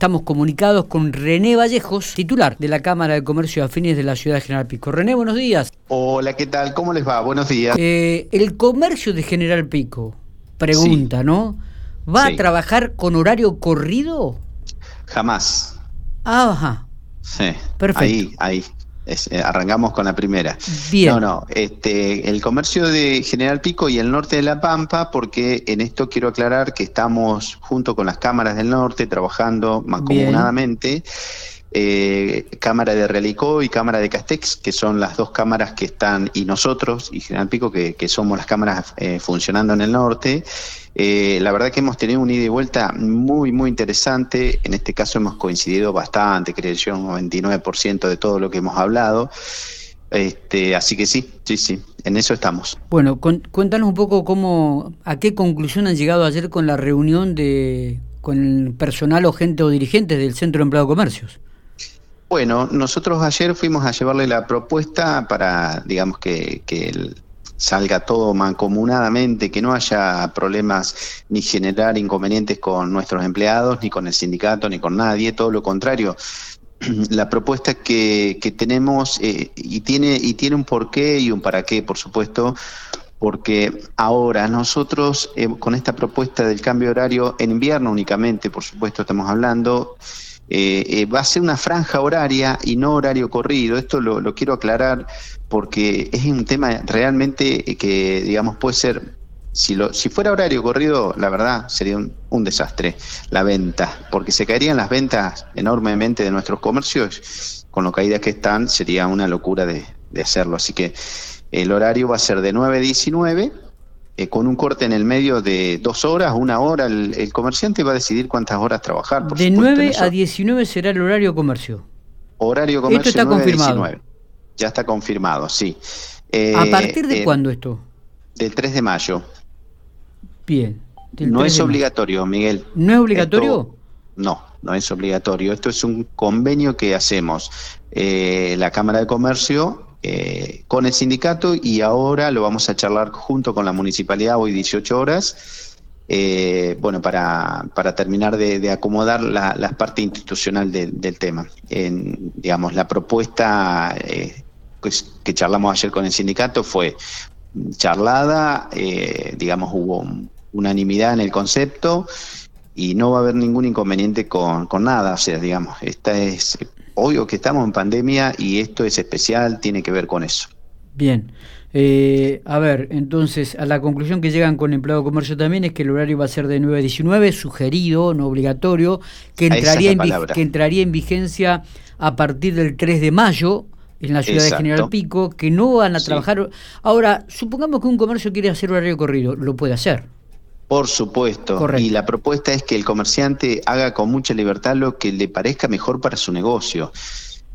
estamos comunicados con René Vallejos, titular de la Cámara de Comercio de Afines de la ciudad de General Pico. René, buenos días. Hola, ¿qué tal? ¿Cómo les va? Buenos días. Eh, el comercio de General Pico, pregunta, ¿no? ¿Va a trabajar con horario corrido? Jamás. Ajá. Sí. Perfecto. Ahí, ahí. Eh, arrancamos con la primera. Bien. No, no, este, el comercio de General Pico y el norte de La Pampa, porque en esto quiero aclarar que estamos junto con las cámaras del norte trabajando mancomunadamente. Eh, cámara de Relicó y Cámara de Castex, que son las dos cámaras que están, y nosotros, y General Pico, que, somos las cámaras eh, funcionando en el norte. Eh, la verdad que hemos tenido un ida y vuelta muy, muy interesante. En este caso hemos coincidido bastante, creo yo, un 99% de todo lo que hemos hablado. Este, así que sí, sí, sí, en eso estamos. Bueno, cuéntanos un poco cómo, a qué conclusión han llegado ayer con la reunión de con el personal o gente o dirigentes del Centro de Empleo de Comercios. Bueno, nosotros ayer fuimos a llevarle la propuesta para, digamos, que, salga todo mancomunadamente, que no haya problemas ni generar inconvenientes con nuestros empleados, ni con el sindicato, ni con nadie, todo lo contrario. La propuesta que, que tenemos eh, y, tiene, y tiene un porqué y un para qué, por supuesto, porque ahora nosotros eh, con esta propuesta del cambio horario en invierno únicamente, por supuesto estamos hablando, eh, eh, va a ser una franja horaria y no horario corrido. Esto lo, quiero aclarar porque es un tema realmente que, digamos, puede ser, si, lo, si fuera horario corrido, la verdad sería un, desastre la venta, porque se caerían las ventas enormemente de nuestros comercios, con lo caídas que están, sería una locura de, de hacerlo. Así que el horario va a ser de 9 a 19 eh, con un corte en el medio de dos horas, una hora, el, comerciante va a decidir cuántas horas trabajar. de 9 a 19 será el horario comercio. Horario comercio. Esto está confirmado. Ya está confirmado, sí. ¿A partir de eh, cuándo esto? Del 3 de mayo. Bien. No es obligatorio, Miguel. ¿No es obligatorio? no, no es obligatorio. Esto es un convenio que hacemos eh, la Cámara de Comercio eh, con el sindicato y ahora lo vamos a charlar junto con la municipalidad hoy 18 horas. Eh, bueno, para, para terminar de, acomodar la, parte institucional del tema. Digamos, la propuesta eh, pues, que charlamos ayer con el sindicato fue charlada, digamos, hubo unanimidad en el concepto y no va a haber ningún inconveniente con, con nada. O sea, digamos, esta es obvio que estamos en pandemia y esto es especial, tiene que ver con eso. Bien. Eh, a ver, entonces, a la conclusión que llegan con Empleado de Comercio también es que el horario va a ser de 9 a 19, sugerido, no obligatorio, que entraría, en, que entraría en vigencia a partir del 3 de mayo en la ciudad de General Pico, que no van a trabajar. Ahora, supongamos que un comercio quiere hacer horario corrido, lo puede hacer. Por supuesto. Y la propuesta es que el comerciante haga con mucha libertad lo que le parezca mejor para su negocio.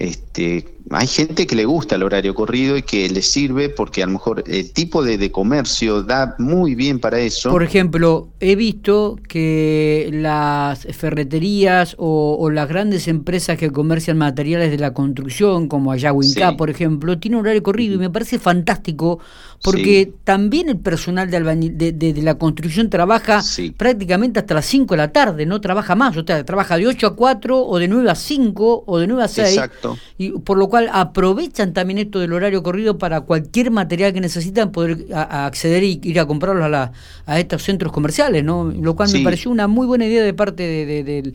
Este, hay gente que le gusta el horario corrido y que le sirve porque a lo mejor el tipo de, comercio da muy bien para eso. Por ejemplo, he visto que las ferreterías o, las grandes empresas que comercian materiales de la construcción, como Ayawinca, por ejemplo, tienen horario corrido y me parece fantástico porque también el personal de, de, la construcción trabaja prácticamente hasta las 5 de la tarde, no trabaja más, o sea, trabaja de 8 a 4 o de 9 a 5 o de 9 a 6. Exacto. Y por lo cual aprovechan también esto del horario corrido para cualquier material que necesitan poder acceder y ir a comprarlos a, la, a estos centros comerciales, ¿no? Lo cual me pareció una muy buena idea de parte de, de,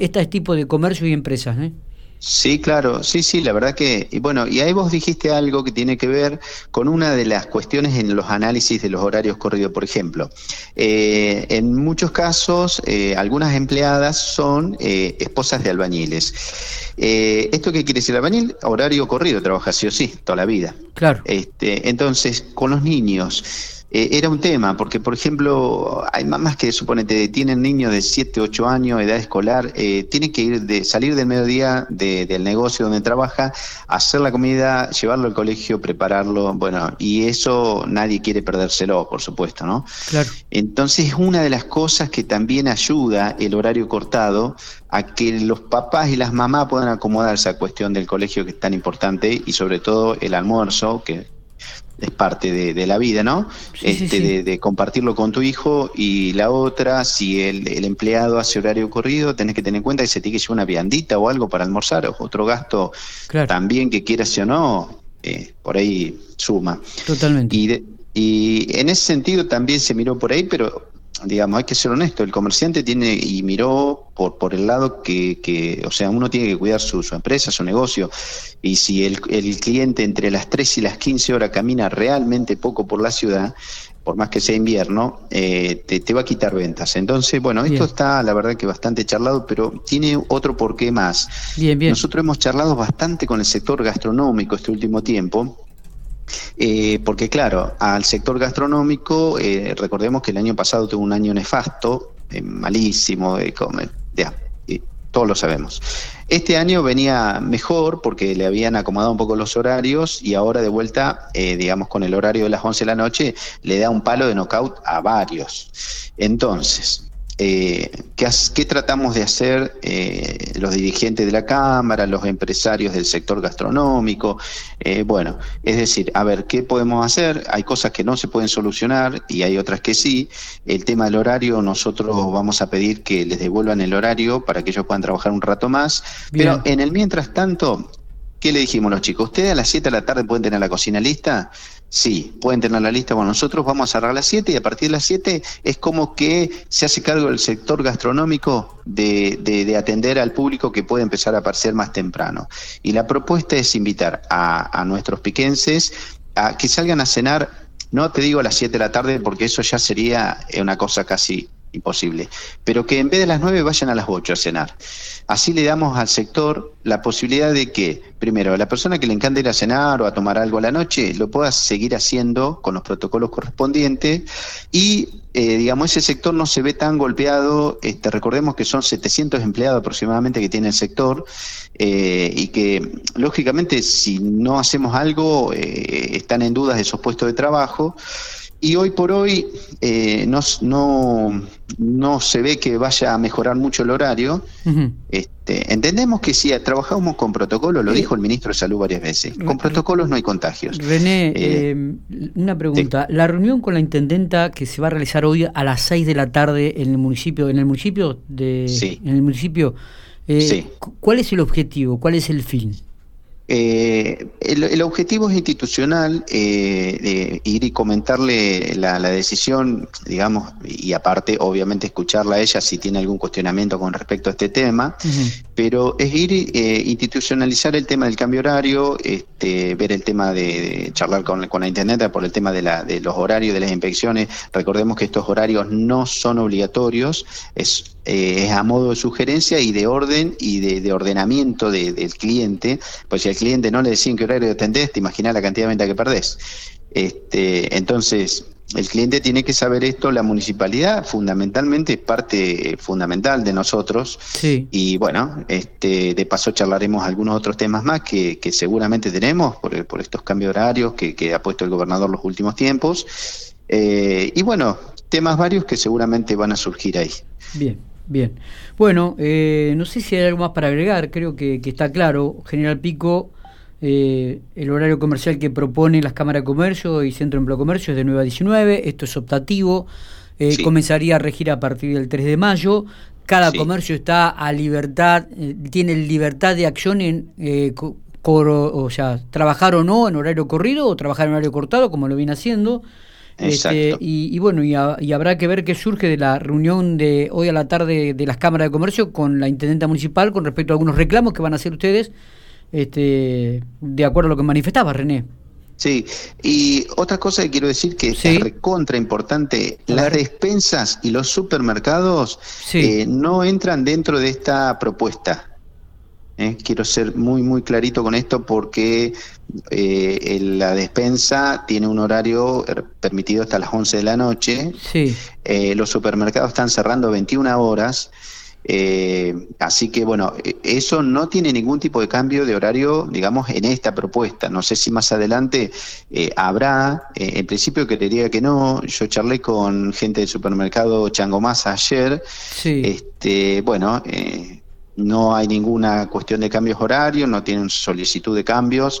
este tipo de comercio y empresas, ¿eh? Sí, claro, sí, sí, la verdad que, y bueno, y ahí vos dijiste algo que tiene que ver con una de las cuestiones en los análisis de los horarios corridos, por ejemplo. Eh, en muchos casos, eh, algunas empleadas son eh, esposas de albañiles. ¿Esto qué quiere decir? Albañil, horario corrido, trabaja sí o sí, toda la vida. Claro. Este, entonces, con los niños, eh, era un tema, porque por ejemplo, hay mamás que suponete tienen niños de 7, 8 años, edad escolar, eh, tienen que ir de salir del mediodía del negocio donde trabaja, hacer la comida, llevarlo al colegio, prepararlo, bueno, y eso nadie quiere perdérselo, por supuesto, ¿no? Claro. Entonces, una de las cosas que también ayuda el horario cortado a que los papás y las mamás puedan acomodarse a cuestión del colegio que es tan importante y sobre todo el almuerzo, que es parte de, la vida, ¿no? este, De, compartirlo con tu hijo y la otra, si el, empleado hace horario corrido, tenés que tener en cuenta que se tiene que llevar una viandita o algo para almorzar, o otro gasto también que quieras o no, eh, por ahí suma. Totalmente. Y, y en ese sentido también se miró por ahí, pero digamos, hay que ser honesto, el comerciante tiene y miró por, por el lado que, que, o sea, uno tiene que cuidar su, su empresa, su negocio, y si el, el, cliente entre las 3 y las 15 horas camina realmente poco por la ciudad, por más que sea invierno, eh, te, te, va a quitar ventas. Entonces, bueno, esto está, la verdad, que bastante charlado, pero tiene otro porqué más. Bien, bien. Nosotros hemos charlado bastante con el sector gastronómico este último tiempo, eh, porque claro, al sector gastronómico, eh, recordemos que el año pasado tuvo un año nefasto, eh, malísimo, de ya, todos lo sabemos. Este año venía mejor porque le habían acomodado un poco los horarios y ahora de vuelta, digamos, con el horario de las 11 de la noche, le da un palo de knockout a varios. Entonces, eh, ¿qué, tratamos de hacer eh, los dirigentes de la Cámara, los empresarios del sector gastronómico? Eh, bueno, es decir, a ver, ¿qué podemos hacer? Hay cosas que no se pueden solucionar y hay otras que sí. El tema del horario, nosotros vamos a pedir que les devuelvan el horario para que ellos puedan trabajar un rato más. Pero en el mientras tanto, ¿qué le dijimos a los chicos? ¿Ustedes a las 7 de la tarde pueden tener la cocina lista? Sí, pueden tener la lista. Bueno, nosotros vamos a cerrar a las 7 y a partir de las 7 es como que se hace cargo el sector gastronómico de, de, atender al público que puede empezar a aparecer más temprano. Y la propuesta es invitar a, a nuestros piquenses a que salgan a cenar, no te digo a las 7 de la tarde porque eso ya sería una cosa casi imposible, pero que en vez de las 9 vayan a las 8 a cenar. Así le damos al sector la posibilidad de que, primero, la persona que le encanta ir a cenar o a tomar algo a la noche lo pueda seguir haciendo con los protocolos correspondientes y, eh, digamos, ese sector no se ve tan golpeado. Este, recordemos que son 700 empleados aproximadamente que tiene el sector eh, y que, lógicamente, si no hacemos algo, eh, están en dudas esos puestos de trabajo. Y hoy por hoy eh, no, no, no, se ve que vaya a mejorar mucho el horario. este, entendemos que si trabajamos con protocolos, lo dijo el ministro de Salud varias veces, con protocolos no hay contagios. René, eh, em, una pregunta. La reunión con la intendenta que se va a realizar hoy a las 6 de la tarde en el municipio, en el municipio de, en el municipio, eh, ¿cuál es el objetivo? ¿Cuál es el fin? Eh, el, objetivo es institucional, eh, ir y comentarle la, decisión, digamos, y aparte, obviamente, escucharla a ella si tiene algún cuestionamiento con respecto a este tema, pero es ir eh, institucionalizar el tema del cambio horario, este, ver el tema de, charlar con, con, la Internet por el tema de, la, de los horarios de las inspecciones. Recordemos que estos horarios no son obligatorios, es eh, es a modo de sugerencia y de orden y de, ordenamiento del cliente, pues si al cliente no le decían qué horario atendés, te imaginas la cantidad de venta que perdés. Este, entonces, el cliente tiene que saber esto, la municipalidad fundamentalmente es parte fundamental de nosotros y bueno, este, de paso charlaremos algunos otros temas más que, seguramente tenemos por, por estos cambios horarios que, que, ha puesto el gobernador los últimos tiempos eh, y bueno, temas varios que seguramente van a surgir ahí. Bien. Bien. Bueno, eh, no sé si hay algo más para agregar, creo que, está claro. General Pico, eh, el horario comercial que propone las cámaras de comercio y Centro de Empleo Comercio es de 9 a 19, esto es optativo, eh, comenzaría a regir a partir del 3 de mayo. Cada comercio está a libertad, tiene libertad de acción en, o sea, trabajar o no en horario corrido o trabajar en horario cortado, como lo viene haciendo. Este, y, bueno, y, habrá que ver qué surge de la reunión de hoy a la tarde de las cámaras de comercio con la intendenta municipal con respecto a algunos reclamos que van a hacer ustedes, este, de acuerdo a lo que manifestaba René. Sí, y otra cosa que quiero decir que es recontra importante, las despensas y los supermercados eh, no entran dentro de esta propuesta. ¿Eh? quiero ser muy, muy clarito con esto porque eh, la despensa tiene un horario permitido hasta las 11 de la noche. Sí. Eh, los supermercados están cerrando 21 horas. así que bueno, eso no tiene ningún tipo de cambio de horario, digamos, en esta propuesta. No sé si más adelante habrá, en principio creería que no. Yo charlé con gente del supermercado Chango Masa ayer. Sí. Este, bueno, no hay ninguna cuestión de cambios horarios, no tienen solicitud de cambios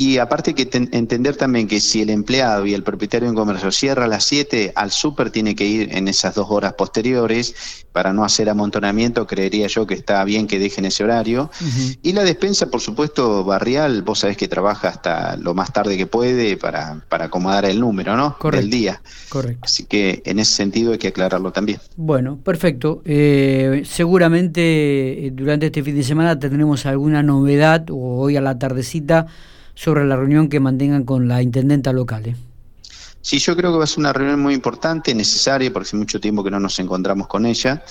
Y aparte que entender también que si el empleado y el propietario de un comercio cierra a las 7, al súper tiene que ir en esas dos horas posteriores para no hacer amontonamiento, creería yo que está bien que dejen ese horario. Y la despensa, por supuesto, barrial, vos sabés que trabaja hasta lo más tarde que puede para, para acomodar el número, ¿no? Correcto. Del día. Correcto. Así que en ese sentido hay que aclararlo también. Bueno, perfecto. Eh, seguramente eh, durante este fin de semana tendremos alguna novedad o hoy a la tardecita sobre la reunión que mantengan con la intendenta local. ¿eh? Sí, yo creo que va a ser una reunión muy importante, necesaria, porque hace mucho tiempo que no nos encontramos con ella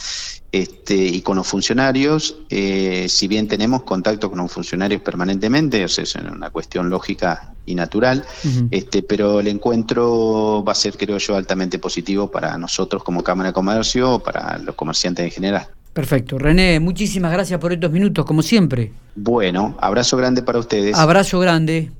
este, y con los funcionarios. Eh, si bien tenemos contacto con los funcionarios permanentemente, o sea, es una cuestión lógica y natural, este, pero el encuentro va a ser, creo yo, altamente positivo para nosotros como Cámara de Comercio para los comerciantes en general. Perfecto. René, muchísimas gracias por estos minutos, como siempre. Bueno, abrazo grande para ustedes. Abrazo grande.